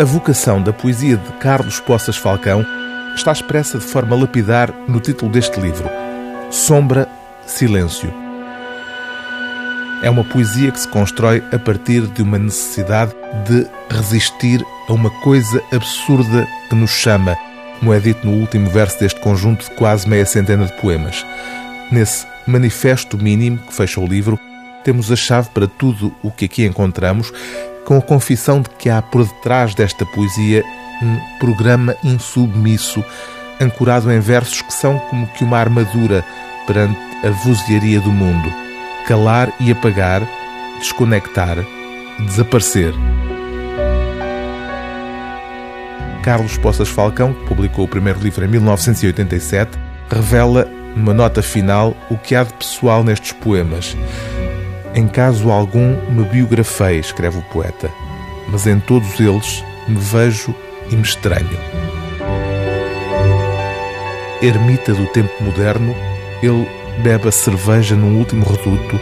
A vocação da poesia de Carlos Poças Falcão está expressa de forma lapidar no título deste livro: Sombra, Silêncio. É uma poesia que se constrói a partir de uma necessidade de resistir a uma coisa absurda que nos chama, como é dito no último verso deste conjunto de quase meia centena de poemas. Nesse manifesto mínimo que fecha o livro, temos a chave para tudo o que aqui encontramos com a confissão de que há por detrás desta poesia um programa insubmisso, ancorado em versos que são como que uma armadura perante a vozearia do mundo. Calar e apagar, desconectar, desaparecer. Carlos Poças Falcão, que publicou o primeiro livro em 1987, revela, numa nota final, o que há de pessoal nestes poemas. Em caso algum me biografei, escreve o poeta, mas em todos eles me vejo e me estranho. Ermita do tempo moderno, ele bebe a cerveja num último reduto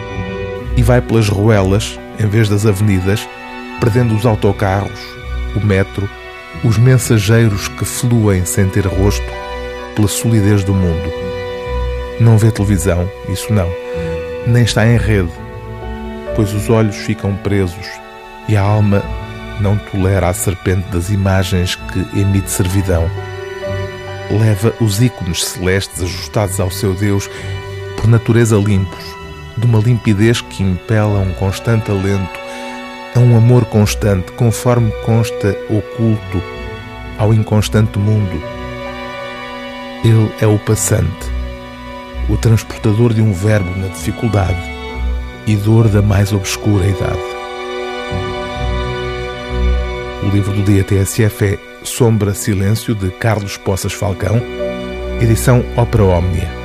e vai pelas ruelas, em vez das avenidas, perdendo os autocarros, o metro, os mensageiros que fluem sem ter rosto pela solidez do mundo. Não vê televisão, isso não, nem está em rede pois os olhos ficam presos e a alma não tolera a serpente das imagens que emite servidão. Leva os ícones celestes ajustados ao seu Deus, por natureza limpos, de uma limpidez que impela um constante alento, a um amor constante, conforme consta oculto ao inconstante mundo. Ele é o passante, o transportador de um verbo na dificuldade e dor da mais obscura idade. O livro do dia TSF é Sombra Silêncio, de Carlos Poças Falcão, edição Ópera Omnia.